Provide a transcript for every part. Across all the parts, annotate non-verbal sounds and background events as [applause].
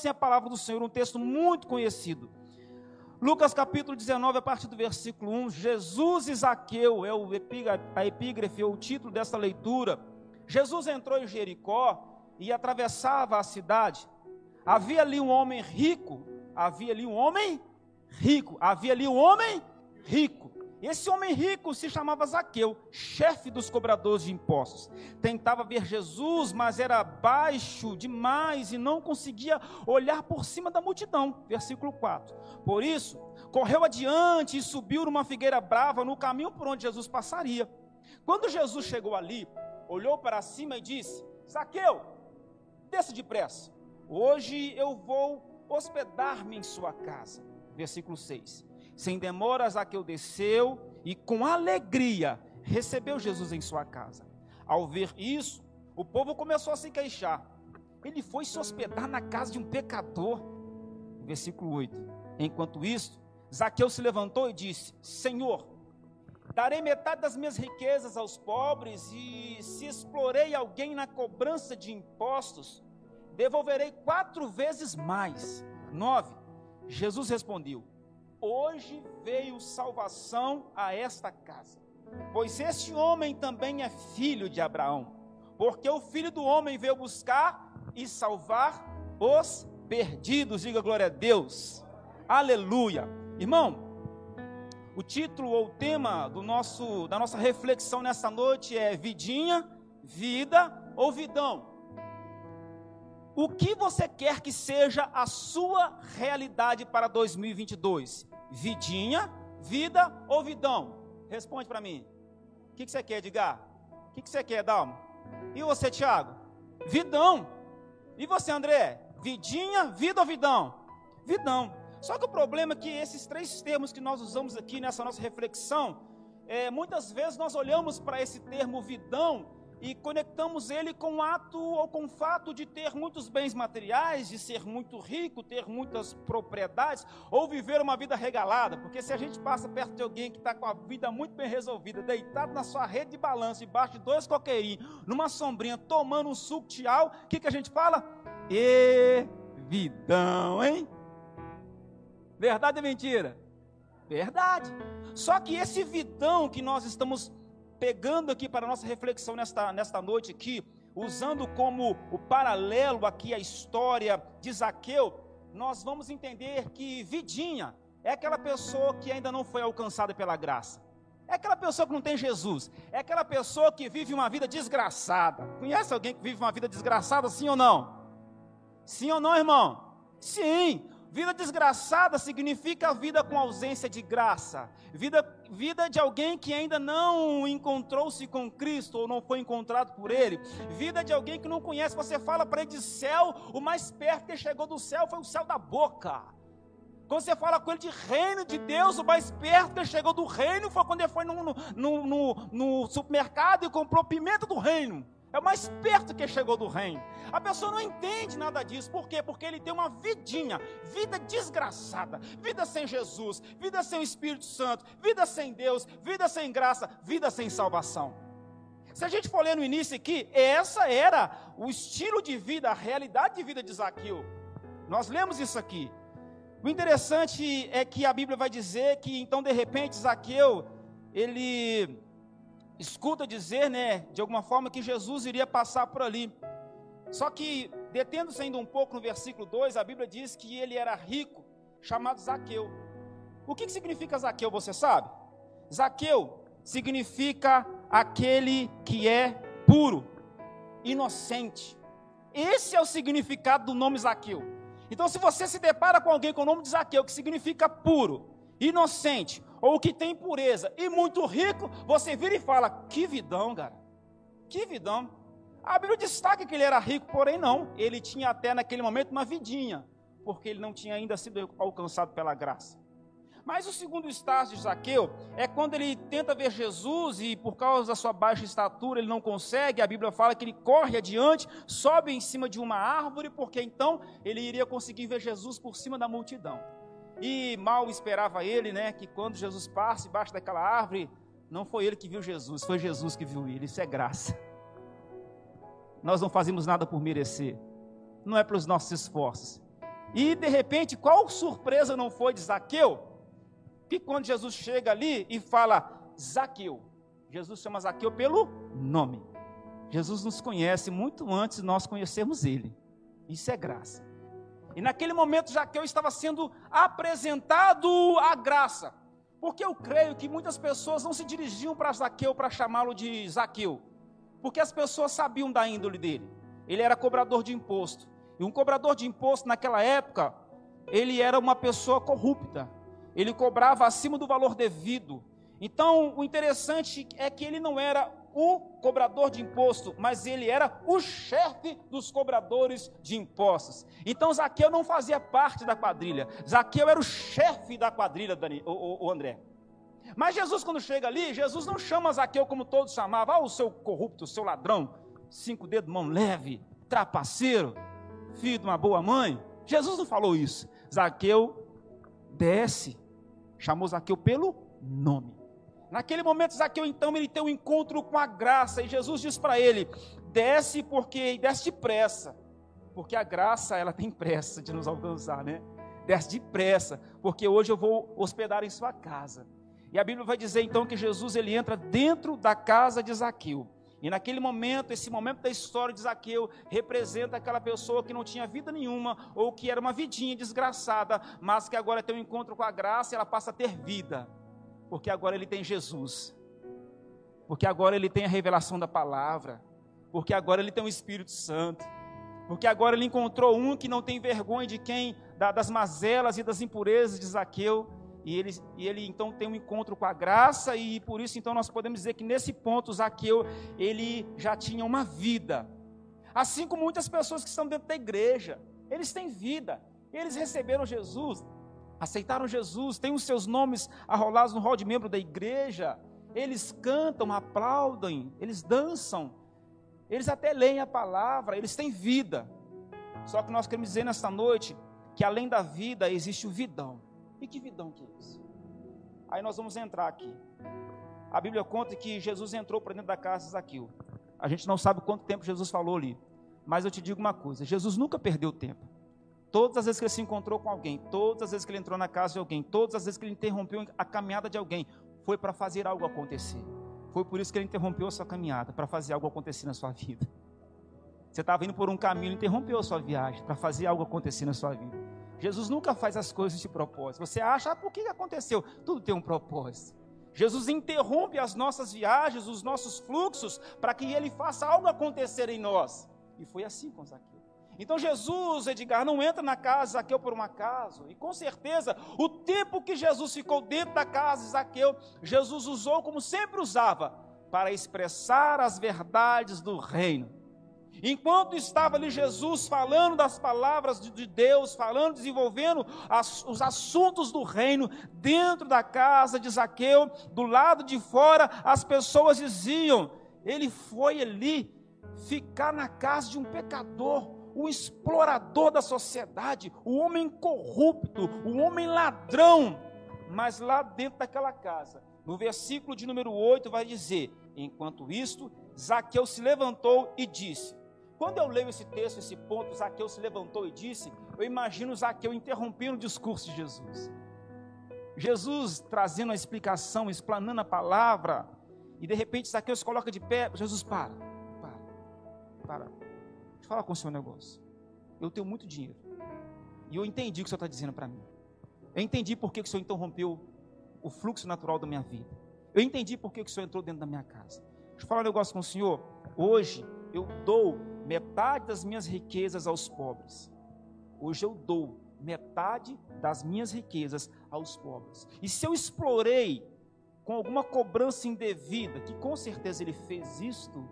assim a palavra do Senhor, um texto muito conhecido. Lucas capítulo 19, a partir do versículo 1, Jesus e Zaqueu é a epígrafe, ou o título dessa leitura. Jesus entrou em Jericó e atravessava a cidade. Havia ali um homem rico, havia ali um homem rico, havia ali um homem rico. Esse homem rico se chamava Zaqueu, chefe dos cobradores de impostos. Tentava ver Jesus, mas era baixo demais e não conseguia olhar por cima da multidão. Versículo 4. Por isso, correu adiante e subiu numa figueira brava no caminho por onde Jesus passaria. Quando Jesus chegou ali, olhou para cima e disse: Zaqueu, desça depressa. Hoje eu vou hospedar-me em sua casa. Versículo 6. Sem demora, Zaqueu desceu e com alegria recebeu Jesus em sua casa. Ao ver isso, o povo começou a se queixar. Ele foi se hospedar na casa de um pecador. Versículo 8. Enquanto isso, Zaqueu se levantou e disse: Senhor, darei metade das minhas riquezas aos pobres, e se explorei alguém na cobrança de impostos, devolverei quatro vezes mais. 9. Jesus respondeu: hoje veio salvação a esta casa. Pois este homem também é filho de Abraão, porque o filho do homem veio buscar e salvar os perdidos. Diga glória a Deus. Aleluia. Irmão, o título ou tema do nosso da nossa reflexão nessa noite é vidinha, vida ou vidão. O que você quer que seja a sua realidade para 2022? Vidinha, vida ou vidão? Responde para mim. O que, que, você quer, Edgar? O que, que você quer, Dalma? E você, Tiago? Vidão. E você, André? Vidinha, vida ou vidão? Vidão. Só que o problema é que esses três termos que nós usamos aqui nessa nossa reflexão, é, muitas vezes nós olhamos para esse termo vidão e conectamos ele com o ato ou com o fato de ter muitos bens materiais, de ser muito rico, ter muitas propriedades, ou viver uma vida regalada. Porque se a gente passa perto de alguém que está com a vida muito bem resolvida, deitado na sua rede de balanço, embaixo de dois coqueirinhos, numa sombrinha, tomando um suco tial, o que, que a gente fala? E vidão, hein? Verdade ou mentira? Verdade. Só que esse vidão que nós estamos pegando aqui para a nossa reflexão nesta, nesta noite aqui, usando como o paralelo aqui a história de Zaqueu, nós vamos entender que vidinha é aquela pessoa que ainda não foi alcançada pela graça. É aquela pessoa que não tem Jesus. É aquela pessoa que vive uma vida desgraçada. Conhece alguém que vive uma vida desgraçada, sim ou não? Sim ou não, irmão? Sim. Vida desgraçada significa vida com ausência de graça, vida, vida de alguém que ainda não encontrou-se com Cristo ou não foi encontrado por Ele, vida de alguém que não conhece. Você fala para ele de céu, o mais perto que chegou do céu foi o céu da boca. Quando você fala com ele de reino de Deus, o mais perto que chegou do reino foi quando ele foi no, no, no, no supermercado e comprou pimenta do reino. É o mais perto que chegou do reino. A pessoa não entende nada disso. Por quê? Porque ele tem uma vidinha, vida desgraçada, vida sem Jesus, vida sem Espírito Santo, vida sem Deus, vida sem graça, vida sem salvação. Se a gente for ler no início aqui, essa era o estilo de vida, a realidade de vida de Zaqueu. Nós lemos isso aqui. O interessante é que a Bíblia vai dizer que então de repente Zaqueu, ele escuta dizer, né, de alguma forma, que Jesus iria passar por ali. Só que, detendo-se ainda um pouco no versículo 2, a Bíblia diz que ele era rico, chamado Zaqueu. O que, que significa Zaqueu, você sabe? Zaqueu significa aquele que é puro, inocente. Esse é o significado do nome Zaqueu. Então, se você se depara com alguém com o nome de Zaqueu, que significa puro, inocente, ou que tem pureza e muito rico, você vira e fala: que vidão, cara, que vidão. A Bíblia destaca que ele era rico, porém não, ele tinha até naquele momento uma vidinha, porque ele não tinha ainda sido alcançado pela graça. Mas o segundo estágio de Zaqueu é quando ele tenta ver Jesus e por causa da sua baixa estatura ele não consegue. A Bíblia fala que ele corre adiante, sobe em cima de uma árvore, porque então ele iria conseguir ver Jesus por cima da multidão. E mal esperava ele, né, que quando Jesus passa embaixo daquela árvore, não foi ele que viu Jesus, foi Jesus que viu ele. Isso é graça. Nós não fazemos nada por merecer. Não é pelos nossos esforços. E de repente, qual surpresa não foi de Zaqueu? Que quando Jesus chega ali e fala Zaqueu, Jesus chama Zaqueu pelo nome. Jesus nos conhece muito antes de nós conhecermos ele. Isso é graça. E naquele momento Zaqueu estava sendo apresentado à graça. Porque eu creio que muitas pessoas não se dirigiam para Zaqueu para chamá-lo de Zaqueu. Porque as pessoas sabiam da índole dele. Ele era cobrador de imposto. E um cobrador de imposto naquela época, ele era uma pessoa corrupta. Ele cobrava acima do valor devido. Então, o interessante é que ele não era o cobrador de imposto, mas ele era o chefe dos cobradores de impostos. Então, Zaqueu não fazia parte da quadrilha. Zaqueu era o chefe da quadrilha, Dani, o, o, André. Mas Jesus, quando chega ali, Jesus não chama Zaqueu como todos chamavam, ah, o seu corrupto, o seu ladrão, cinco dedos, mão leve, trapaceiro, filho de uma boa mãe. Jesus não falou isso. Zaqueu desce, chamou Zaqueu pelo nome. Naquele momento, Zaqueu, então, ele tem um encontro com a graça, e Jesus diz para ele: desce porque desce depressa, porque a graça ela tem pressa de nos alcançar, né? Desce depressa, porque hoje eu vou hospedar em sua casa. E a Bíblia vai dizer então que Jesus ele entra dentro da casa de Zaqueu. E naquele momento, esse momento da história de Zaqueu representa aquela pessoa que não tinha vida nenhuma, ou que era uma vidinha desgraçada, mas que agora tem um encontro com a graça e ela passa a ter vida, porque agora ele tem Jesus, porque agora ele tem a revelação da palavra, porque agora ele tem o Espírito Santo, porque agora ele encontrou um que não tem vergonha de quem, das mazelas e das impurezas de Zaqueu, e ele, e ele então tem um encontro com a graça, e por isso então nós podemos dizer que nesse ponto Zaqueu, ele já tinha uma vida. Assim como muitas pessoas que estão dentro da igreja, eles têm vida, eles receberam Jesus, aceitaram Jesus, têm os seus nomes arrolados no rol de membro da igreja, eles cantam, aplaudem, eles dançam, eles até leem a palavra, eles têm vida. Só que nós queremos dizer nesta noite que além da vida existe o vidão. E que vidão que é esse? Aí nós vamos entrar aqui. A Bíblia conta que Jesus entrou para dentro da casa de Zaqueu. A gente não sabe quanto tempo Jesus falou ali. Mas eu te digo uma coisa: Jesus nunca perdeu tempo. Todas as vezes que ele se encontrou com alguém, todas as vezes que ele entrou na casa de alguém, todas as vezes que ele interrompeu a caminhada de alguém, foi para fazer algo acontecer. Foi por isso que ele interrompeu a sua caminhada, para fazer algo acontecer na sua vida. Você estava indo por um caminho, interrompeu a sua viagem, para fazer algo acontecer na sua vida. Jesus nunca faz as coisas de propósito. Você acha, ah, por que aconteceu? Tudo tem um propósito. Jesus interrompe as nossas viagens, os nossos fluxos, para que ele faça algo acontecer em nós. E foi assim com Zaqueu. Então Jesus, Edgar, não entra na casa de Zaqueu por um acaso. E com certeza, o tempo que Jesus ficou dentro da casa de Zaqueu, Jesus usou como sempre usava, para expressar as verdades do reino. Enquanto estava ali Jesus falando das palavras de Deus, falando, desenvolvendo as, os assuntos do reino dentro da casa de Zaqueu, do lado de fora, as pessoas diziam: ele foi ali ficar na casa de um pecador, o explorador da sociedade, o homem corrupto, o homem ladrão. Mas lá dentro daquela casa, no versículo de número 8, vai dizer: Enquanto isto, Zaqueu se levantou e disse: quando eu leio esse texto, esse ponto, Zaqueu se levantou e disse, eu imagino Zaqueu interrompendo o discurso de Jesus. Jesus trazendo a explicação, explanando a palavra, e de repente Zaqueu se coloca de pé, Jesus para, para, para, falar com o um negócio. Eu tenho muito dinheiro, e eu entendi o que o senhor está dizendo para mim. Eu entendi por que o senhor interrompeu o fluxo natural da minha vida. Eu entendi por que o senhor entrou dentro da minha casa. Deixa eu falar um negócio com o senhor. Hoje eu dou metade das minhas riquezas aos pobres. Hoje eu dou metade das minhas riquezas aos pobres. E se eu explorei com alguma cobrança indevida, que com certeza ele fez isto,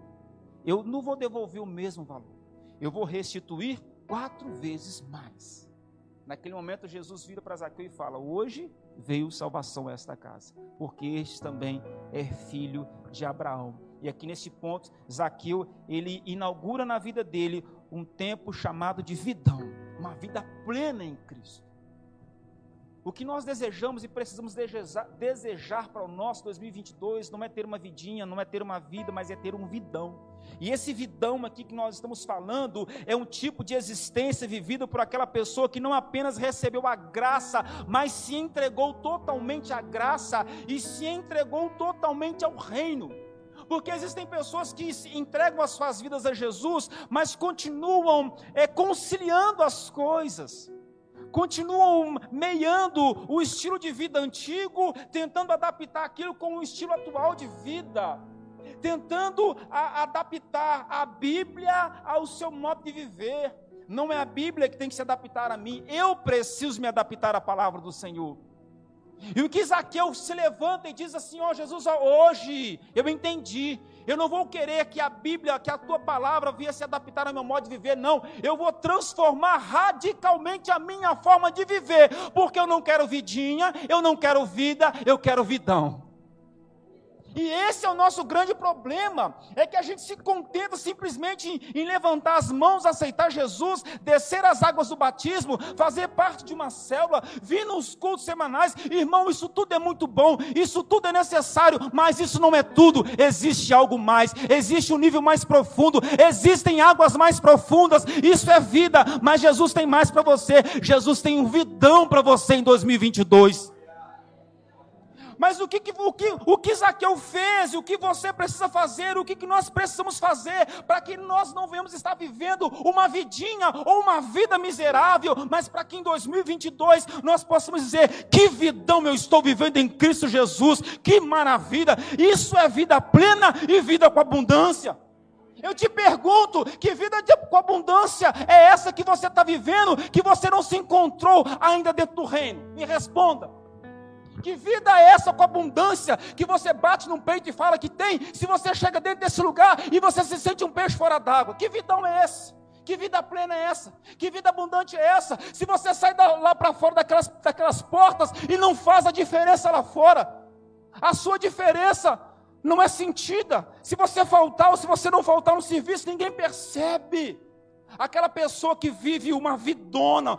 eu não vou devolver o mesmo valor. Eu vou restituir quatro vezes mais. Naquele momento, Jesus vira para Zaqueu e fala: Hoje veio salvação a esta casa, porque este também é filho de Abraão. E aqui nesse ponto, Zaqueu, ele inaugura na vida dele um tempo chamado de vidão, uma vida plena em Cristo. O que nós desejamos e precisamos desejar, para o nosso 2022 não é ter uma vidinha, não é ter uma vida, mas é ter um vidão. E esse vidão aqui que nós estamos falando é um tipo de existência vivida por aquela pessoa que não apenas recebeu a graça, mas se entregou totalmente à graça e se entregou totalmente ao reino. Porque existem pessoas que entregam as suas vidas a Jesus, mas continuam é, conciliando as coisas continuam meiando o estilo de vida antigo, tentando adaptar aquilo com o estilo atual de vida, tentando a, adaptar a Bíblia ao seu modo de viver. Não é a Bíblia que tem que se adaptar a mim, eu preciso me adaptar à palavra do Senhor. E o que Zaqueu se levanta e diz assim: Ó oh, Jesus, hoje eu entendi, eu não vou querer que a Bíblia, que a tua palavra venha se adaptar ao meu modo de viver, não. Eu vou transformar radicalmente a minha forma de viver, porque eu não quero vidinha, eu não quero vida, eu quero vidão. E esse é o nosso grande problema, é que a gente se contenta simplesmente em, em, levantar as mãos, aceitar Jesus, descer as águas do batismo, fazer parte de uma célula, vir nos cultos semanais. Irmão, isso tudo é muito bom, isso tudo é necessário, mas isso não é tudo. Existe algo mais, existe um nível mais profundo, existem águas mais profundas. Isso é vida, mas Jesus tem mais para você. Jesus tem um vidão para você em 2022. Mas o que, o que, o que Zaqueu fez, o que você precisa fazer, o que, que nós precisamos fazer para que nós não venhamos estar vivendo uma vidinha ou uma vida miserável, mas para que em 2022 nós possamos dizer: que vidão eu estou vivendo em Cristo Jesus, que maravilha! Isso é vida plena e vida com abundância. Eu te pergunto, que vida de, com abundância é essa que você está vivendo, que você não se encontrou ainda dentro do reino? Me responda. Que vida é essa com abundância que você bate no peito e fala que tem, se você chega dentro desse lugar e você se sente um peixe fora d'água? Que vidão é esse? Que vida plena é essa? Que vida abundante é essa? Se você sai da, lá para fora daquelas, daquelas portas e não faz a diferença lá fora, a sua diferença não é sentida. Se você faltar ou se você não faltar no serviço, ninguém percebe. Aquela pessoa que vive uma vidona,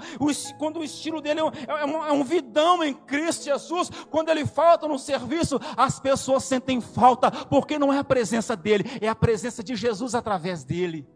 quando o estilo dele é, é é um vidão em Cristo Jesus, quando ele falta no serviço, as pessoas sentem falta, porque não é a presença dele, é a presença de Jesus através dele.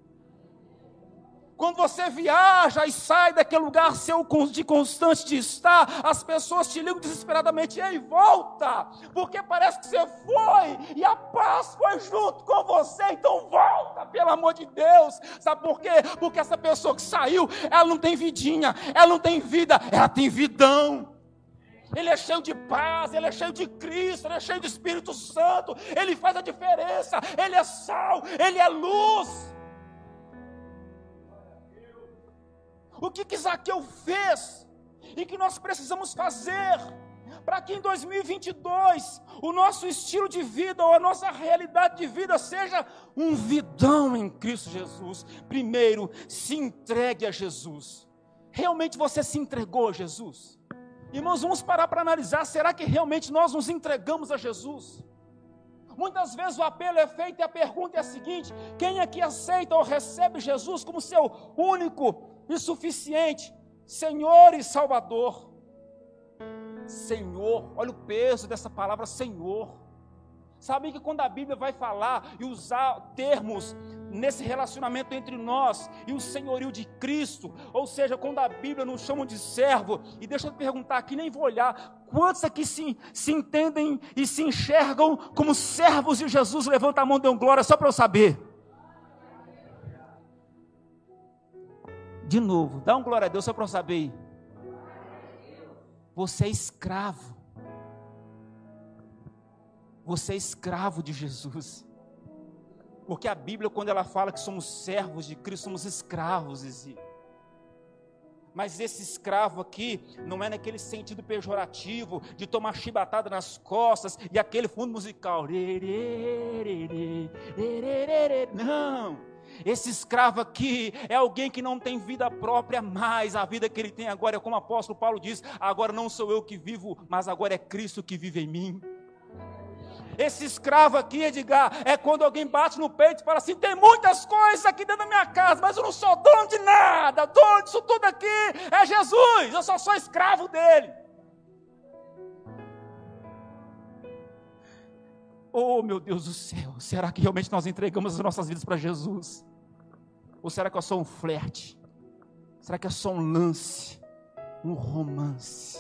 Quando você viaja e sai daquele lugar seu de constante de estar, as pessoas te ligam desesperadamente, ei, volta, porque parece que você foi e a paz foi junto com você, então volta, pelo amor de Deus. Sabe por quê? Porque essa pessoa que saiu, ela não tem vidinha, ela não tem vida, ela tem vidão. Ele é cheio de paz, ele é cheio de Cristo, ele é cheio do Espírito Santo, ele faz a diferença, ele é sal, ele é luz. O que, que Zaqueu fez e que nós precisamos fazer para que em 2022 o nosso estilo de vida ou a nossa realidade de vida seja um vidão em Cristo Jesus. Primeiro, se entregue a Jesus. Realmente você se entregou a Jesus? Irmãos, vamos parar para analisar: será que realmente nós nos entregamos a Jesus? Muitas vezes o apelo é feito e a pergunta é a seguinte: quem aqui aceita ou recebe Jesus como seu único e suficiente, Senhor e Salvador. Senhor, olha o peso dessa palavra Senhor. Sabe que quando a Bíblia vai falar e usar termos nesse relacionamento entre nós e o senhorio de Cristo, ou seja, quando a Bíblia nos chama de servo, e deixa eu perguntar aqui, nem vou olhar, quantos aqui se, se entendem e se enxergam como servos de Jesus? Levanta a mão, dê um glória, só para eu saber. De novo, dá um glória a Deus só para eu saber. Você é escravo. Você é escravo de Jesus. Porque a Bíblia, quando ela fala que somos servos de Cristo, somos escravos, Isi. Mas esse escravo aqui não é naquele sentido pejorativo de tomar chibatada nas costas e aquele fundo musical. Não. Esse escravo aqui é alguém que não tem vida própria mais. A vida que ele tem agora é como o apóstolo Paulo diz: agora não sou eu que vivo, mas agora é Cristo que vive em mim. Esse escravo aqui, Edgar, é quando alguém bate no peito e fala assim: tem muitas coisas aqui dentro da minha casa, mas eu não sou dono de nada, dono disso tudo aqui é Jesus, eu só sou escravo dele. Oh, meu Deus do céu, será que realmente nós entregamos as nossas vidas para Jesus? Ou será que é só um flerte? Será que é só um lance? Um romance?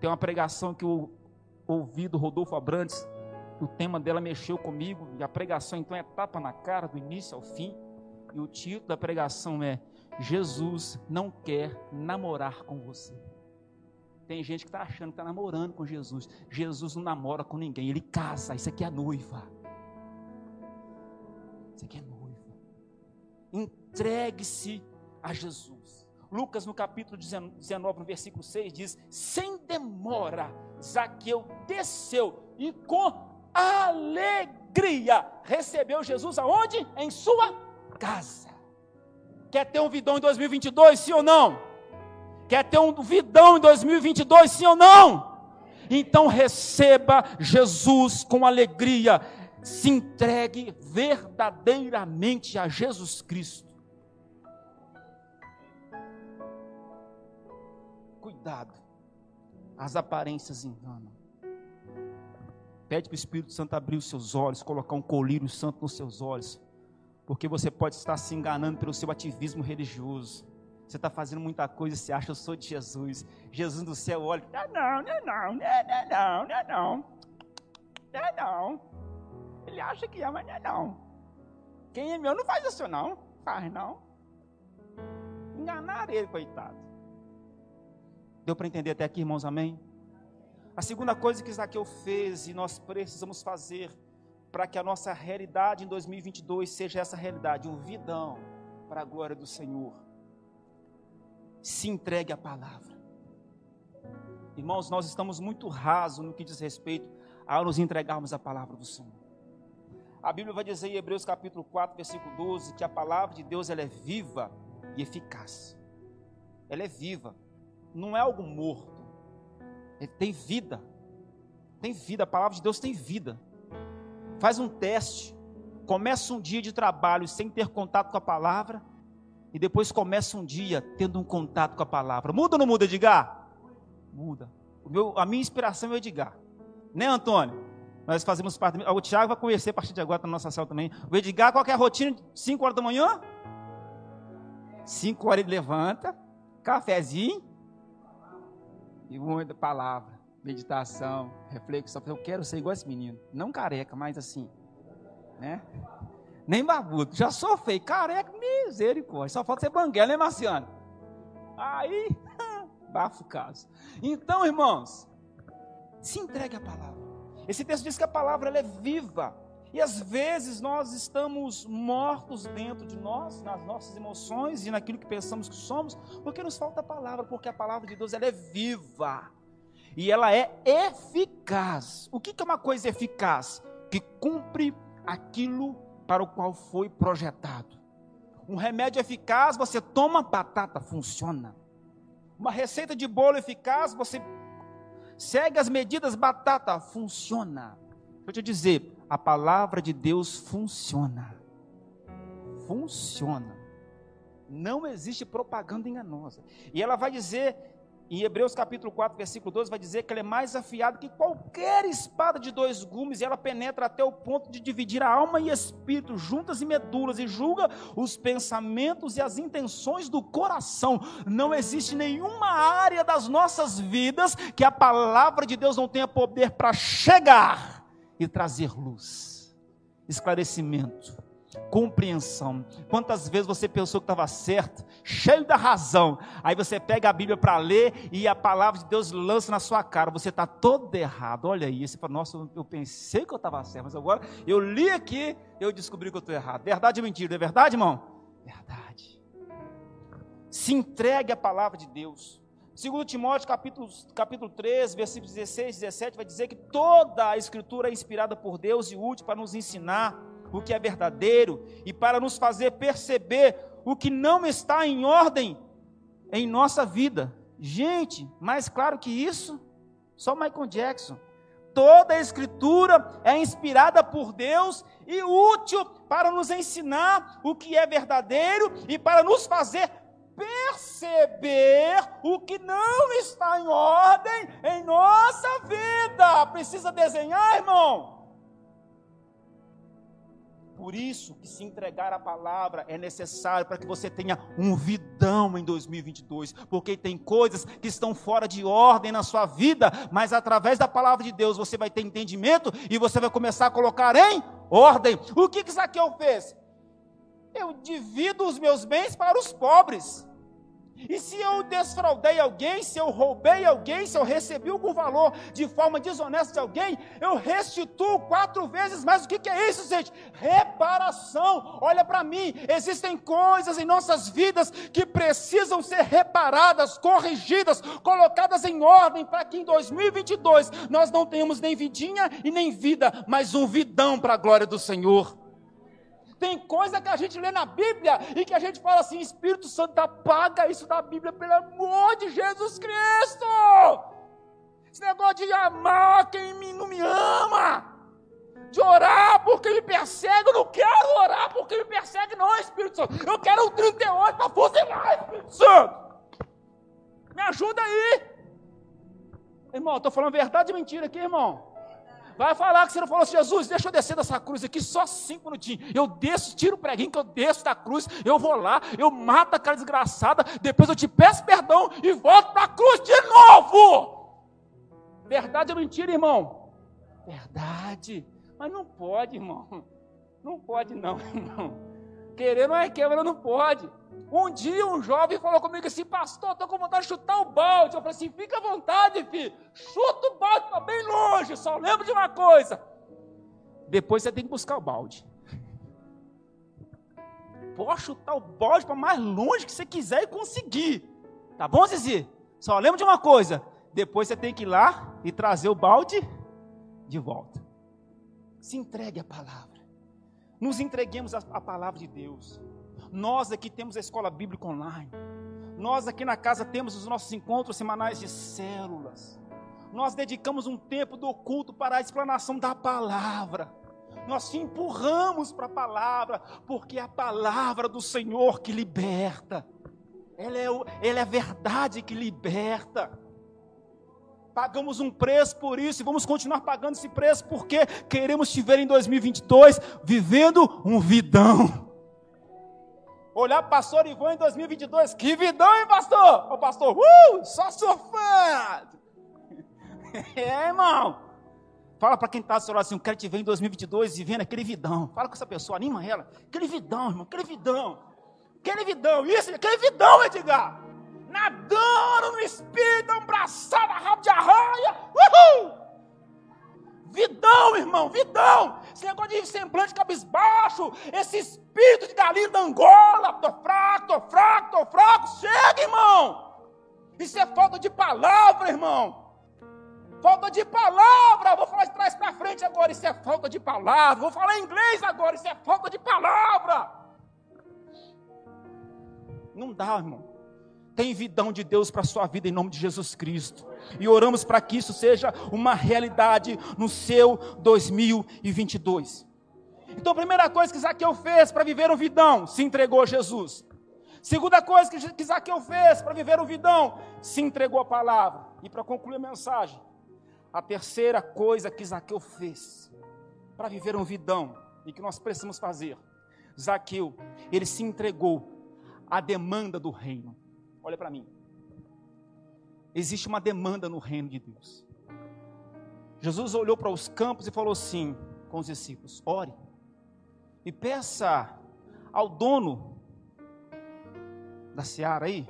Tem uma pregação que eu ouvi do Rodolfo Abrantes, o tema dela mexeu comigo, e a pregação então é tapa na cara, do início ao fim, e o título da pregação é Jesus não quer namorar com você. Tem gente que está achando que está namorando com Jesus. Jesus não namora com ninguém, ele casa. Isso aqui é noiva. Isso aqui é noiva. Entregue-se a Jesus. Lucas, no capítulo 19, no versículo 6, diz: Sem demora, Zaqueu desceu e com alegria recebeu Jesus aonde? Em sua casa. Quer ter um vidão em 2022, sim ou não? Quer ter um vidão em 2022, sim ou não? Então receba Jesus com alegria. Se entregue verdadeiramente a Jesus Cristo. Cuidado, as aparências enganam. Pede para o Espírito Santo abrir os seus olhos, colocar um colírio santo nos seus olhos porque você pode estar se enganando pelo seu ativismo religioso. Você está fazendo muita coisa e você acha, eu sou de Jesus. Jesus do céu olha, não, não, não, não, não, não, não, não, não. Ele acha que é, mas não é não. Quem é meu não faz isso não, faz não. Enganar ele, coitado. Deu para entender até aqui, irmãos, amém? A segunda coisa que Zaqueu fez e nós precisamos fazer para que a nossa realidade em 2022 seja essa realidade, um vidão para a glória do Senhor. Se entregue à palavra. Irmãos, nós estamos muito rasos no que diz respeito a nos entregarmos à palavra do Senhor. A Bíblia vai dizer em Hebreus capítulo 4, versículo 12, que a palavra de Deus ela é viva e eficaz. Ela é viva, não é algo morto. Ele tem vida. Tem vida, a palavra de Deus tem vida. Faz um teste. Começa um dia de trabalho sem ter contato com a palavra. E depois começa um dia tendo um contato com a palavra. Muda ou não muda, Edgar? Muda. Meu, a minha inspiração é o Edgar. Né, Antônio? Nós fazemos parte. O Tiago vai conhecer a partir de agora na nossa célula também. O Edgar, qual é a rotina? 5 horas da manhã? 5 horas ele levanta, cafezinho e muita palavra meditação, reflexão. Eu quero ser igual esse menino. Não careca, mas assim, né? Nem barbudo. Já sou feio. Careca, misericórdia. Só falta ser banguela, né, Marciano? Aí, [laughs] bafo caso. Então, irmãos, se entregue à palavra. Esse texto diz que a palavra é viva. E às vezes nós estamos mortos dentro de nós, nas nossas emoções e naquilo que pensamos que somos, porque nos falta a palavra, porque a palavra de Deus ela é viva e ela é eficaz. O que é uma coisa eficaz? Que cumpre aquilo para o qual foi projetado. Um remédio eficaz, você toma batata, funciona. Uma receita de bolo eficaz, você segue as medidas, batata, funciona. Deixa eu te dizer, a palavra de Deus funciona. Funciona. Não existe propaganda enganosa. E ela vai dizer em Hebreus capítulo 4, versículo 12, vai dizer que ela é mais afiada que qualquer espada de dois gumes, e ela penetra até o ponto de dividir a alma e espírito, juntas e medulas, e julga os pensamentos e as intenções do coração. Não existe nenhuma área das nossas vidas que a palavra de Deus não tenha poder para chegar e trazer luz, esclarecimento compreensão. Quantas vezes você pensou que estava certo, cheio da razão, aí você pega a Bíblia para ler e a palavra de Deus lança na sua cara, você está todo errado. Olha aí, você fala, nossa, eu pensei que eu estava certo, mas agora eu li aqui, eu descobri que eu estou errado. Verdade ou mentira? É verdade, irmão? Verdade. Se entregue à palavra de Deus. Segundo Timóteo, capítulo, capítulo 3, versículos 16 e 17, vai dizer que toda a escritura é inspirada por Deus e útil para nos ensinar o que é verdadeiro e para nos fazer perceber o que não está em ordem em nossa vida. Gente, mais claro que isso, só Michael Jackson. Toda a Escritura é inspirada por Deus e útil para nos ensinar o que é verdadeiro e para nos fazer perceber o que não está em ordem em nossa vida. precisa desenhar, irmão. Por isso que se entregar a palavra é necessário para que você tenha um vidão em 2022, porque tem coisas que estão fora de ordem na sua vida, mas através da palavra de Deus você vai ter entendimento e você vai começar a colocar em ordem. O que que Zaqueu fez? Eu divido os meus bens para os pobres. E se eu desfraudei alguém, se eu roubei alguém, se eu recebi algum valor de forma desonesta de alguém, eu restituo quatro vezes mais. O que, que é isso, gente? Reparação. Olha para mim, existem coisas em nossas vidas que precisam ser reparadas, corrigidas, colocadas em ordem para que em 2022 nós não tenhamos nem vidinha e nem vida, mas um vidão para a glória do Senhor. Tem coisa que a gente lê na Bíblia e que a gente fala assim: Espírito Santo, apaga isso da Bíblia, pelo amor de Jesus Cristo. Esse negócio de amar quem não me ama, de orar porque me persegue, eu não quero orar porque me persegue, não, Espírito Santo. Eu quero um 38 para fuzilar, Espírito Santo. Me ajuda aí. Irmão, estou falando verdade ou mentira aqui, irmão? Vai falar que você não falou assim, Jesus, deixa eu descer dessa cruz aqui só cinco minutinhos. Eu desço, tiro o preguinho que eu desço da cruz, eu vou lá, eu mato aquela desgraçada, depois eu te peço perdão e volto para a cruz de novo. Verdade ou mentira, irmão? Verdade. Mas não pode, irmão. Não pode não, [laughs] irmão. Querer não é quebra, não pode. Um dia um jovem falou comigo assim, pastor, estou com vontade de chutar o balde. Eu falei assim, fica à vontade, filho. Chuta o balde para bem longe, só lembro de uma coisa. Depois você tem que buscar o balde. Pode chutar o balde para mais longe que você quiser e conseguir. Tá bom, Zizi? Só lembra de uma coisa. Depois você tem que ir lá e trazer o balde de volta. Se entregue à palavra nos entreguemos à palavra de Deus. Nós aqui temos a escola bíblica online. Nós aqui na casa temos os nossos encontros semanais de células. Nós dedicamos um tempo do culto para a explanação da palavra. Nós te empurramos para a palavra, porque é a palavra do Senhor que liberta. Ela é, ela é a verdade que liberta. Pagamos um preço por isso e vamos continuar pagando esse preço porque queremos te ver em 2022 vivendo um vidão. Olhar pastor Ivan em 2022, que vidão, hein, pastor? Ô pastor, uh, só surfando. [laughs] É, irmão. Fala para quem está seu lado assim, eu quero te ver em 2022 vivendo aquele vidão. Fala com essa pessoa, anima ela. Aquele vidão, irmão, aquele vidão. Aquele vidão, isso, aquele vidão, Edgar nadando no espírito, abraçado rabo de vidão. Esse negócio de semblante cabisbaixo, esse espírito de galinha da Angola, tô fraco, tô fraco, tô fraco, chega, irmão. Isso é falta de palavra, irmão. Falta de palavra. Vou falar de trás para frente agora. Isso é falta de palavra. Vou falar inglês agora. Isso é falta de palavra. Não dá, irmão. Tem vidão de Deus para a sua vida em nome de Jesus Cristo. E oramos para que isso seja uma realidade no seu 2022. Então, a primeira coisa que Zaqueu fez para viver um vidão, se entregou a Jesus. Segunda coisa que Zaqueu fez para viver um vidão, se entregou a palavra. E para concluir a mensagem, a terceira coisa que Zaqueu fez para viver um vidão e que nós precisamos fazer, Zaqueu, ele se entregou à demanda do reino. Olha para mim. Existe uma demanda no reino de Deus. Jesus olhou para os campos e falou assim com os discípulos: ore e peça ao dono da seara aí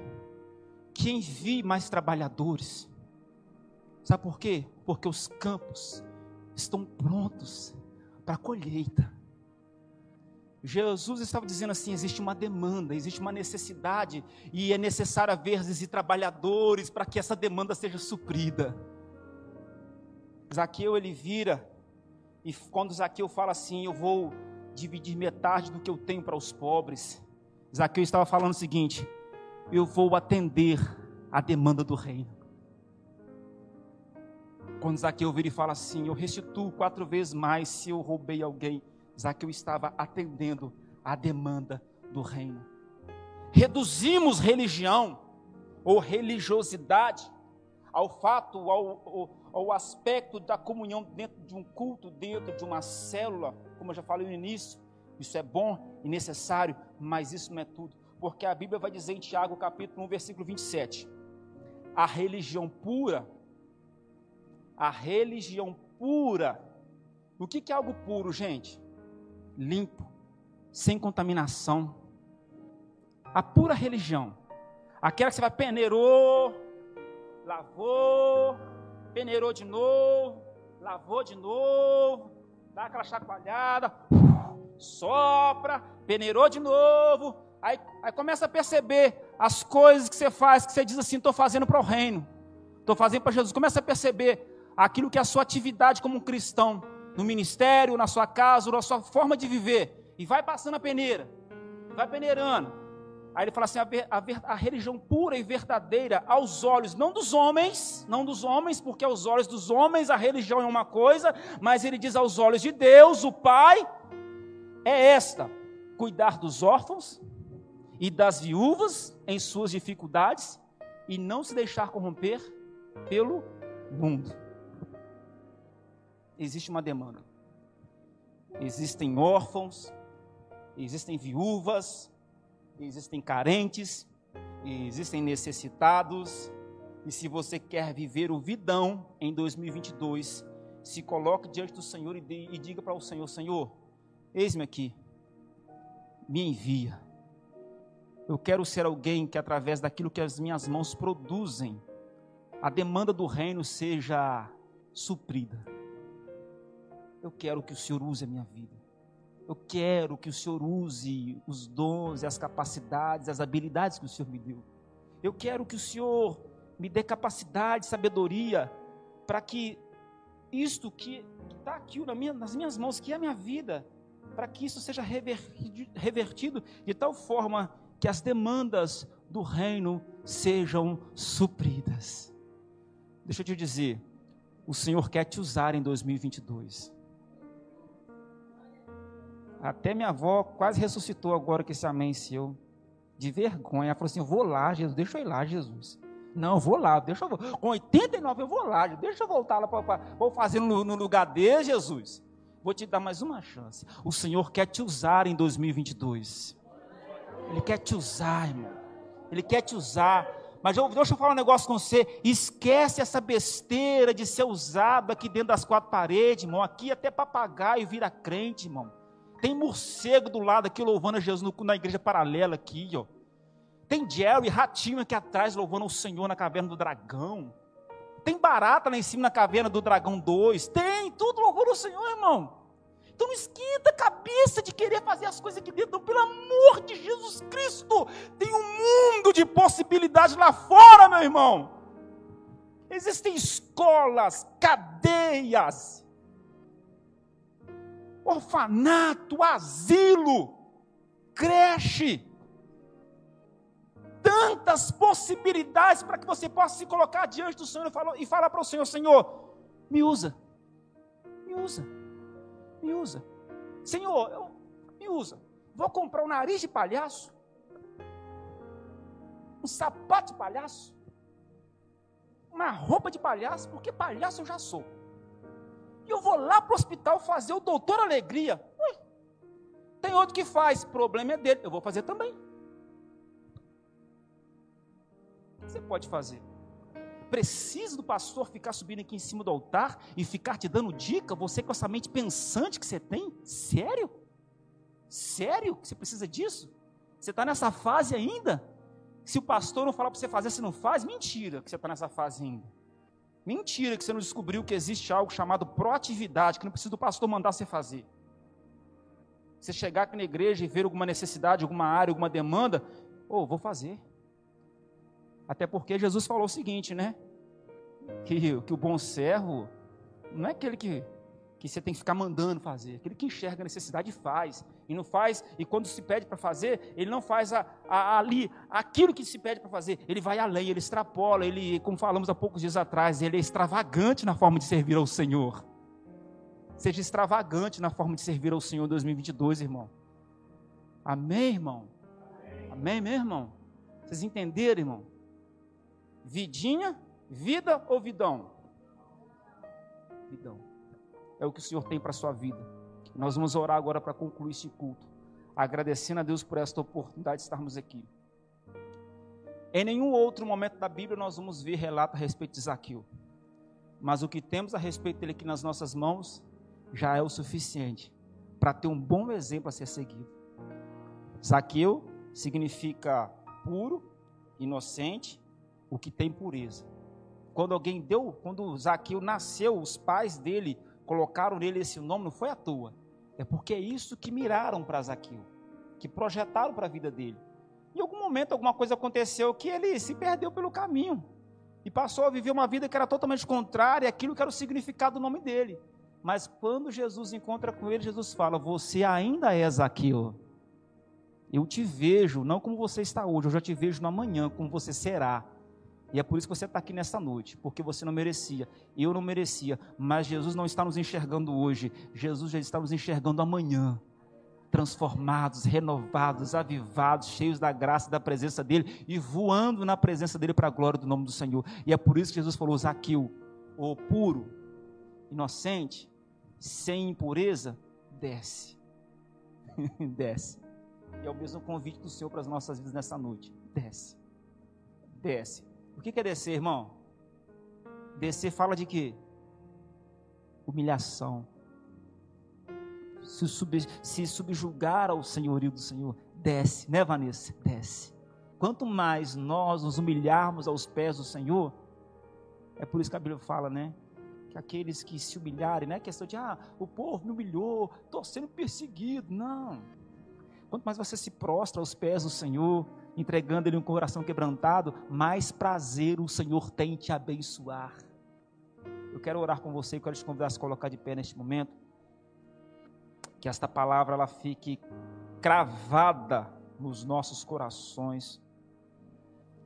que envie mais trabalhadores. Sabe por quê? Porque os campos estão prontos para a colheita. Jesus estava dizendo assim: existe uma demanda, existe uma necessidade, e é necessário haver esses trabalhadores para que essa demanda seja suprida. Zaqueu ele vira, e quando Zaqueu fala assim: Eu vou dividir metade do que eu tenho para os pobres, Zaqueu estava falando o seguinte: Eu vou atender a demanda do reino. Quando Zaqueu vira e fala assim: Eu restituo quatro vezes mais se eu roubei alguém. Zaqueu estava atendendo à demanda do reino. Reduzimos religião ou religiosidade ao fato, ao, ao, ao aspecto da comunhão dentro de um culto, dentro de uma célula, como eu já falei no início, isso é bom e necessário, mas isso não é tudo, porque a Bíblia vai dizer em Tiago, capítulo 1, versículo 27, a religião pura, a religião pura, o que, que é algo puro, gente? Limpo, sem contaminação, a pura religião, aquela que você vai peneirou, lavou, peneirou de novo, lavou de novo, dá aquela chacoalhada, sopra, peneirou de novo, aí, aí começa a perceber as coisas que você faz, que você diz assim, estou fazendo para o reino, estou fazendo para Jesus, começa a perceber aquilo que é a sua atividade como um cristão, no ministério, na sua casa, na sua forma de viver, e vai passando a peneira, vai peneirando, Aí ele fala assim: a, a, a, religião pura e verdadeira aos olhos, não dos homens, não dos homens, porque aos olhos dos homens a religião é uma coisa, mas ele diz aos olhos de Deus, o Pai, é esta: cuidar dos órfãos e das viúvas em suas dificuldades e não se deixar corromper pelo mundo. Existe uma demanda. Existem órfãos, existem viúvas, existem carentes, existem necessitados, e se você quer viver o vidão em 2022, se coloque diante do Senhor e, de, e diga para o Senhor: Senhor, eis-me aqui, me envia. Eu quero ser alguém que, através daquilo que as minhas mãos produzem, a demanda do reino seja suprida. Eu quero que o Senhor use a minha vida. Eu quero que o Senhor use os dons, as capacidades, as habilidades que o Senhor me deu. Eu quero que o Senhor me dê capacidade, sabedoria, para que isto que está aqui na minha, nas minhas mãos, que é a minha vida, para que isso seja revertido, revertido de tal forma que as demandas do reino sejam supridas. Deixa eu te dizer, o Senhor quer te usar em 2022. Até minha avó quase ressuscitou agora com esse amém seu. De vergonha. Ela falou assim: eu vou lá, Jesus, deixa eu ir lá, Jesus. Não, eu vou lá, deixa eu Com 89 eu vou lá, deixa eu voltar lá para vou fazer no, no lugar de Jesus. Vou te dar mais uma chance. O Senhor quer te usar em 2022. Ele quer te usar, irmão. Ele quer te usar. Mas deixa eu falar um negócio com você. Esquece essa besteira de ser usado aqui dentro das quatro paredes, irmão. Aqui até papagaio vira crente, irmão. Tem morcego do lado aqui louvando a Jesus na igreja paralela aqui, ó. Tem Jerry, ratinho aqui atrás louvando o Senhor na caverna do dragão. Tem barata lá em cima na caverna do dragão 2. Tem, tudo louvando o Senhor, irmão. Então não esquenta a cabeça de querer fazer as coisas aqui dentro. Não, pelo amor de Jesus Cristo. Tem um mundo de possibilidades lá fora, meu irmão. Existem escolas, cadeias, orfanato, asilo, creche. Tantas possibilidades para que você possa se colocar diante do Senhor e falar para o Senhor: Senhor, me usa, me usa, me usa. Senhor, eu, me usa. Vou comprar um nariz de palhaço, um sapato de palhaço, uma roupa de palhaço, porque palhaço eu já sou. E eu vou lá para o hospital fazer o doutor alegria. Tem outro que faz, problema é dele, eu vou fazer também. Você pode fazer. Precisa do pastor ficar subindo aqui em cima do altar e ficar te dando dica, você com essa mente pensante que você tem? Sério? Sério que você precisa disso? Você está nessa fase ainda? Se o pastor não falar para você fazer, você não faz? Mentira que você está nessa fase ainda. Mentira que você não descobriu que existe algo chamado proatividade, que não precisa do pastor mandar você fazer. Você chegar aqui na igreja e ver alguma necessidade, alguma área, alguma demanda, oh, vou fazer. Até porque Jesus falou o seguinte, né? Que, que o bom servo não é aquele que que você tem que ficar mandando fazer. Aquele que enxerga a necessidade faz. E não faz, e quando se pede para fazer, ele não faz a, a, ali aquilo que se pede para fazer. Ele vai além, ele extrapola, ele, como falamos há poucos dias atrás, ele é extravagante na forma de servir ao Senhor. Seja extravagante na forma de servir ao Senhor em 2022, irmão. Amém, irmão? Amém, meu irmão? Vocês entenderam, irmão? Vidinha, vida ou vidão? vidão. É o que o Senhor tem para a sua vida. Nós vamos orar agora para concluir este culto, agradecendo a Deus por esta oportunidade de estarmos aqui. Em nenhum outro momento da Bíblia nós vamos ver relato a respeito de Zaqueu. Mas o que temos a respeito dele aqui nas nossas mãos já é o suficiente para ter um bom exemplo a ser seguido. Zaqueu significa puro, inocente, o que tem pureza. Quando alguém deu, quando Zaqueu nasceu, os pais dele colocaram nele esse nome, não foi à toa. É porque é isso que miraram para Zaqueu, que projetaram para a vida dele. Em algum momento, alguma coisa aconteceu que ele se perdeu pelo caminho e passou a viver uma vida que era totalmente contrária àquilo que era o significado do nome dele. Mas quando Jesus encontra com ele, Jesus fala: Você ainda é Zaqueu. Eu te vejo, não como você está hoje, eu já te vejo no amanhã, como você será. E é por isso que você está aqui nessa noite, porque você não merecia, eu não merecia, mas Jesus não está nos enxergando hoje, Jesus já está nos enxergando amanhã, transformados, renovados, avivados, cheios da graça e da presença dEle e voando na presença dEle para a glória do nome do Senhor. E é por isso que Jesus falou: Zaqueu, o puro, inocente, sem impureza, desce. [laughs] desce. E é o mesmo convite do Senhor para as nossas vidas nessa noite: desce. Desce o que é descer, irmão? Descer fala de quê? Humilhação. Se, sub, se subjugar ao senhorio do Senhor. Desce, né, Vanessa? Desce. Quanto mais nós nos humilharmos aos pés do Senhor, é por isso que a Bíblia fala, né? Que aqueles que se humilharem, não é questão de, ah, o povo me humilhou, estou sendo perseguido. Não. Quanto mais você se prostra aos pés do Senhor, entregando Ele um coração quebrantado, mais prazer o Senhor tem em te abençoar. Eu quero orar com você, eu quero te convidar a se colocar de pé neste momento. Que esta palavra ela fique cravada nos nossos corações.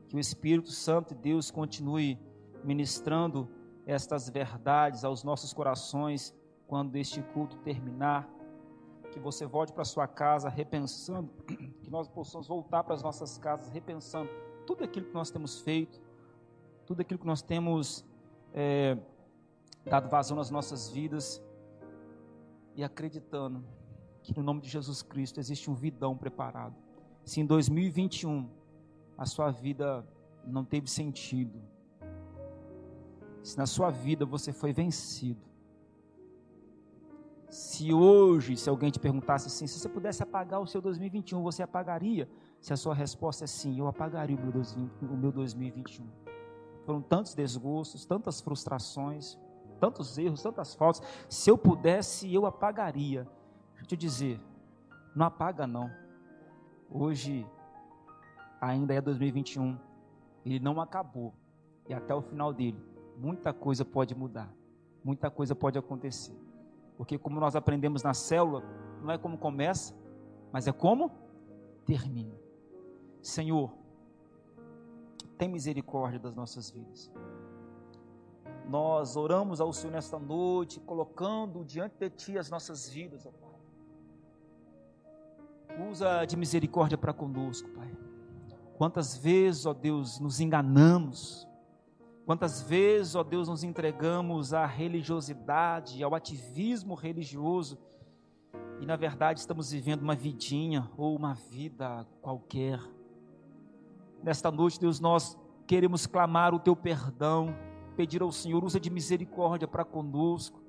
Que o Espírito Santo de Deus continue ministrando estas verdades aos nossos corações quando este culto terminar que você volte para sua casa repensando, [clears throat] que nós possamos voltar para as nossas casas repensando tudo aquilo que nós temos feito, tudo aquilo que nós temos é, dado vazão nas nossas vidas e acreditando que no nome de Jesus Cristo existe um vidão preparado. Se em 2021 a sua vida não teve sentido, se na sua vida você foi vencido, se hoje, se alguém te perguntasse assim, se você pudesse apagar o seu 2021, você apagaria? Se a sua resposta é sim, eu apagaria o meu 2021. Foram tantos desgostos, tantas frustrações, tantos erros, tantas faltas. Se eu pudesse, eu apagaria. Deixa eu te dizer, não apaga não. Hoje ainda é 2021. Ele não acabou. E até o final dele, muita coisa pode mudar. Muita coisa pode acontecer. Porque como nós aprendemos na célula, não é como começa, mas é como termina. Senhor, tem misericórdia das nossas vidas. Nós oramos ao Senhor nesta noite, colocando diante de Ti as nossas vidas, ó Pai. Usa de misericórdia para conosco, Pai. Quantas vezes, ó Deus, nos enganamos, Quantas vezes, ó Deus, nos entregamos à religiosidade, ao ativismo religioso, e na verdade estamos vivendo uma vidinha ou uma vida qualquer. Nesta noite, Deus, nós queremos clamar o teu perdão, pedir ao Senhor, usa de misericórdia para conosco.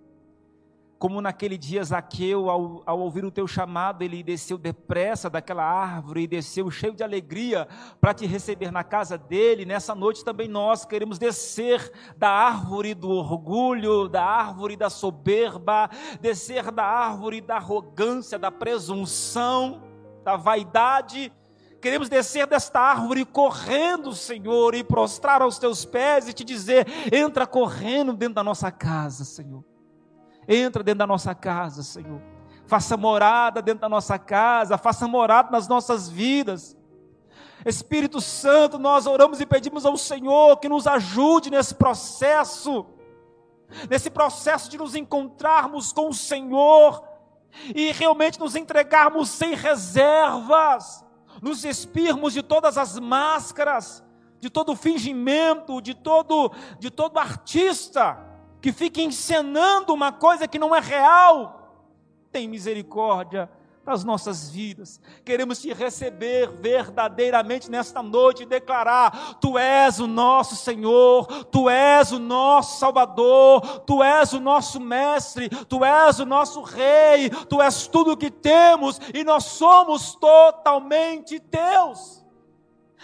Como naquele dia Zaqueu, ao, ao, ouvir o teu chamado, ele desceu depressa daquela árvore e desceu cheio de alegria para te receber na casa dele. Nessa noite também nós queremos descer da árvore do orgulho, da árvore da soberba, descer da árvore da arrogância, da presunção, da vaidade. Queremos descer desta árvore correndo, Senhor, e prostrar aos teus pés e te dizer: entra correndo dentro da nossa casa, Senhor Entra dentro da nossa casa, Senhor. Faça morada dentro da nossa casa, faça morada nas nossas vidas. Espírito Santo, nós oramos e pedimos ao Senhor que nos ajude nesse processo, nesse processo de nos encontrarmos com o Senhor e realmente nos entregarmos sem reservas, nos expirmos de todas as máscaras, de todo fingimento, de todo de todo artista que fica encenando uma coisa que não é real. Tem misericórdia das nossas vidas. Queremos te receber verdadeiramente nesta noite e declarar: Tu és o nosso Senhor, Tu és o nosso Salvador, Tu és o nosso Mestre, Tu és o nosso Rei, Tu és tudo o que temos e nós somos totalmente Teus.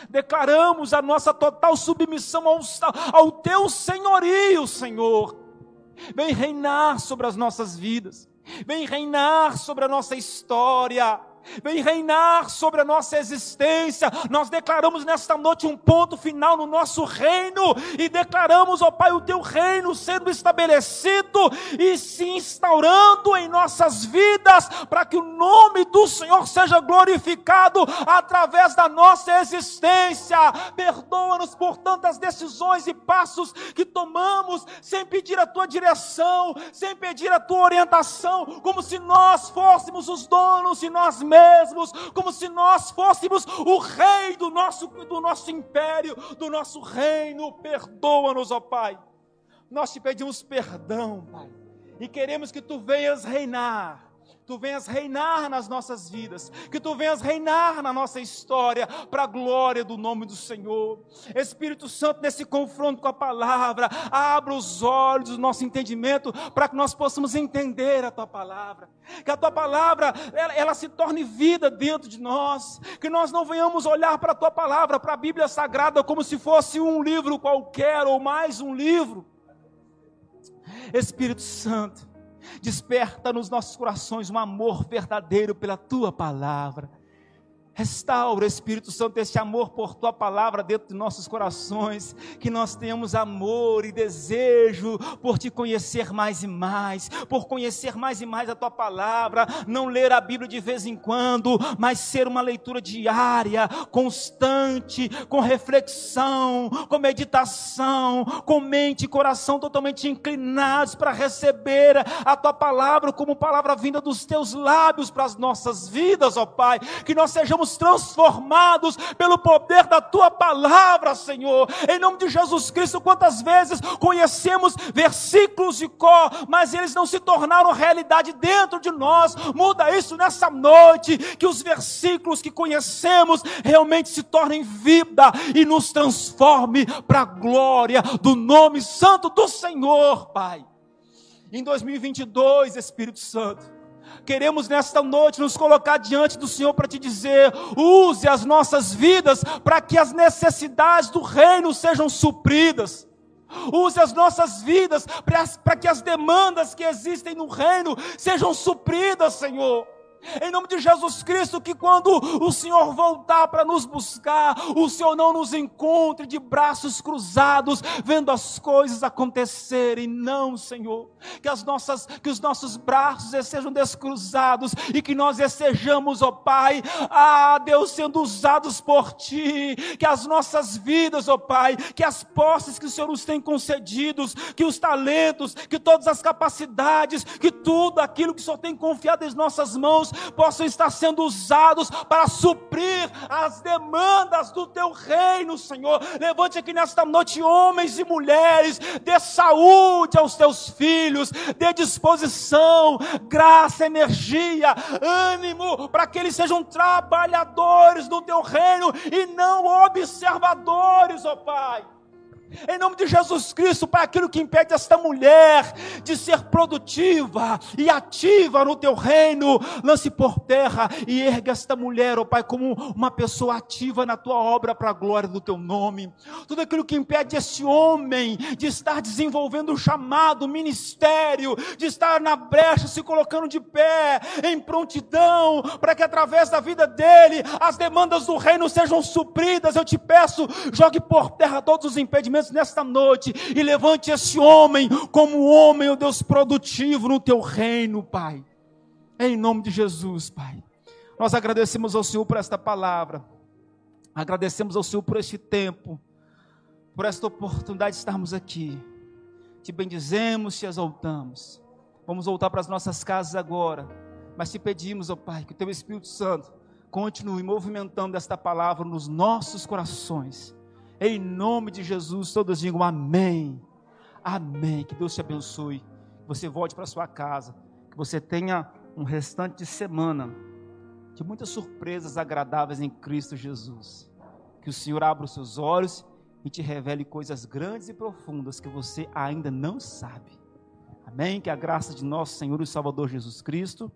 Declaramos a nossa total submissão ao, ao Teu senhorio, Senhor. Vem reinar sobre as nossas vidas. Vem reinar sobre a nossa história vem reinar sobre a nossa existência. Nós declaramos nesta noite um ponto final no nosso reino e declaramos, ó Pai, o teu reino sendo estabelecido e se instaurando em nossas vidas, para que o nome do Senhor seja glorificado através da nossa existência. Perdoa-nos por tantas decisões e passos que tomamos sem pedir a tua direção, sem pedir a tua orientação, como se nós fôssemos os donos e nós mesmos mesmos, como se nós fôssemos o rei do nosso, do nosso império, do nosso reino. Perdoa-nos, ó Pai. Nós te pedimos perdão, Pai, e queremos que tu venhas reinar tu venhas reinar nas nossas vidas, que tu venhas reinar na nossa história, para a glória do nome do Senhor. Espírito Santo, nesse confronto com a palavra, abra os olhos do nosso entendimento, para que nós possamos entender a tua palavra, que a tua palavra ela, ela se torne vida dentro de nós, que nós não venhamos olhar para a tua palavra, para a Bíblia Sagrada, como se fosse um livro qualquer ou mais um livro. Espírito Santo, Desperta nos nossos corações um amor verdadeiro pela tua palavra. Restaura, Espírito Santo, esse amor por tua palavra dentro de nossos corações, que nós tenhamos amor e desejo por te conhecer mais e mais, por conhecer mais e mais a tua palavra, não ler a Bíblia de vez em quando, mas ser uma leitura diária, constante, com reflexão, com meditação, com mente e coração totalmente inclinados para receber a tua palavra como palavra vinda dos teus lábios para as nossas vidas, ó Pai, que nós sejamos transformados pelo poder da tua palavra, Senhor. Em nome de Jesus Cristo, quantas vezes conhecemos versículos de cor, mas eles não se tornaram realidade dentro de nós. Muda isso nessa noite, que os versículos que conhecemos realmente se tornem vida e nos transforme para a glória do nome santo do Senhor, Pai. Em 2022, Espírito Santo, Queremos nesta noite nos colocar diante do Senhor para te dizer: use as nossas vidas para que as necessidades do reino sejam supridas. Use as nossas vidas para que as demandas que existem no reino sejam supridas, Senhor. Em nome de Jesus Cristo, que quando o Senhor voltar para nos buscar, o Senhor não nos encontre de braços cruzados, vendo as coisas acontecerem. Não, Senhor. Que as nossas, que os nossos braços sejam descruzados e que nós sejamos, ó Pai, ah, Deus, sendo usados por Ti. Que as nossas vidas, ó Pai, que as posses que o Senhor nos tem concedidos, que os talentos, que todas as capacidades, que tudo aquilo que o Senhor tem confiado em nossas mãos, possam estar sendo usados para suprir as demandas do teu reino, Senhor. Levante aqui nesta noite homens e mulheres, dê saúde aos teus filhos, dê disposição, graça, energia, ânimo, para que eles sejam trabalhadores do teu reino e não observadores, ó Pai. Em nome de Jesus Cristo, Pai, aquilo que impede esta mulher de ser produtiva e ativa no teu reino, lance por terra e ergue esta mulher, ó oh Pai, como uma pessoa ativa na tua obra para a glória do teu nome. Tudo aquilo que impede esse homem de estar desenvolvendo o chamado, o ministério, de estar na brecha, se colocando de pé, em prontidão, para que através da vida dele as demandas do reino sejam supridas. Eu te peço, jogue por terra todos os impedimentos nesta noite e levante esse homem como homem, ó Deus, produtivo no teu reino, Pai. Em nome de Jesus, Pai. Nós agradecemos ao Senhor por esta palavra. Agradecemos ao Senhor por este tempo, por esta oportunidade de estarmos aqui. Te bendizemos, te exaltamos. Vamos voltar para as nossas casas agora. Mas te pedimos, ó Pai, que o teu Espírito Santo continue movimentando esta palavra nos nossos corações em nome de Jesus, todos digam amém. Amém. Que Deus te abençoe. Que você volte para sua casa. Que você tenha um restante de semana de muitas surpresas agradáveis em Cristo Jesus. Que o Senhor abra os seus olhos e te revele coisas grandes e profundas que você ainda não sabe. Amém? Que a graça de nosso Senhor e Salvador Jesus Cristo,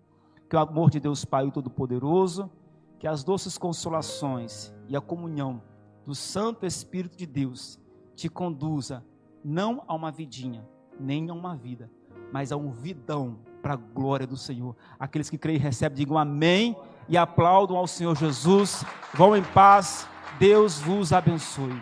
que o amor de Deus Pai Todo-Poderoso, que as doces consolações e a comunhão do Santo Espírito de Deus te conduza não a uma vidinha, nem a uma vida, mas a um vidão para a glória do Senhor. Aqueles que creem e recebem, digam amém e aplaudam ao Senhor Jesus. Vão em paz. Deus vos abençoe.